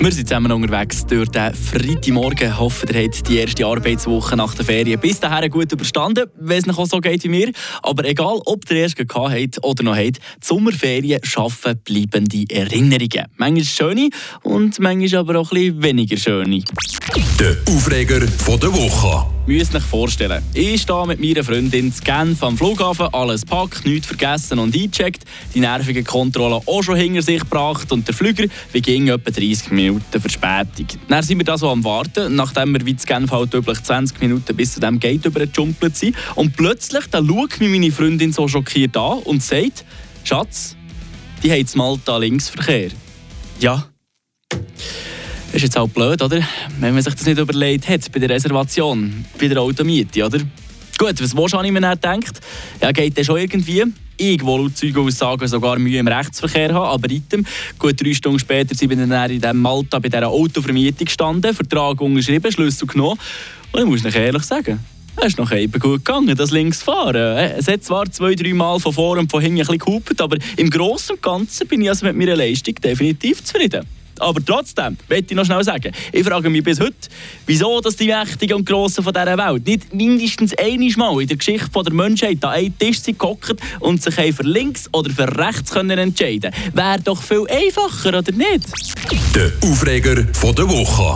Wir sind zusammen unterwegs durch den Freitagmorgen. Hoffen, ihr habt die erste Arbeitswoche nach der Ferien bis dahin gut überstanden, wenn es noch so geht wie mir. Aber egal, ob ihr erst gehabt habt oder noch habt, die Sommerferien schaffen bleibende Erinnerungen. Manchmal schöne und manchmal aber auch ein bisschen weniger schöne. Der Aufreger der Woche. Müsst euch vorstellen, ich stehe mit meiner Freundin zu Genf am Flughafen, alles packt, nichts vergessen und eingecheckt, die nervige Kontrolle auch schon hinter sich gebracht und der Flüger ging etwa 30 Minuten Verspätung. Dann sind wir da so am Warten, nachdem wir wie zu Genf halt üblich 20 Minuten bis zu dem Gate übergejumpelt sind und plötzlich da schaut mich meine Freundin so schockiert an und sagt, Schatz, die haben Malta Linksverkehr. Ja, ist jetzt auch blöd, oder? Wenn man sich das nicht überlegt hat bei der Reservation, bei der Automiete, oder? Gut, was ich mir dann gedacht? Ja, geht das schon irgendwie? Ich will laut Zeugenaussagen sogar Mühe im Rechtsverkehr haben, aber item. Gut drei Stunden später sind wir dann in diesem Malta bei dieser Autovermietung gestanden, Vertrag unterschrieben, Schlüssel genommen. Und ich muss euch ehrlich sagen, es ist noch eben gut gegangen, das Linksfahren. Es hat zwar zwei, drei Mal von vor und von hinten ein bisschen gehupert, aber im Großen und Ganzen bin ich also mit meiner Leistung definitiv zufrieden. Aber trotzdem, möchte ich noch schnell sagen, ich frage mich bis heute, wieso dass die Mächtigen und Grossen von dieser Welt nicht mindestens einmal in der Geschichte der Menschheit an einen Tisch sind und sich für links oder für rechts können entscheiden können. Wäre doch viel einfacher, oder nicht? Der Aufreger der Woche.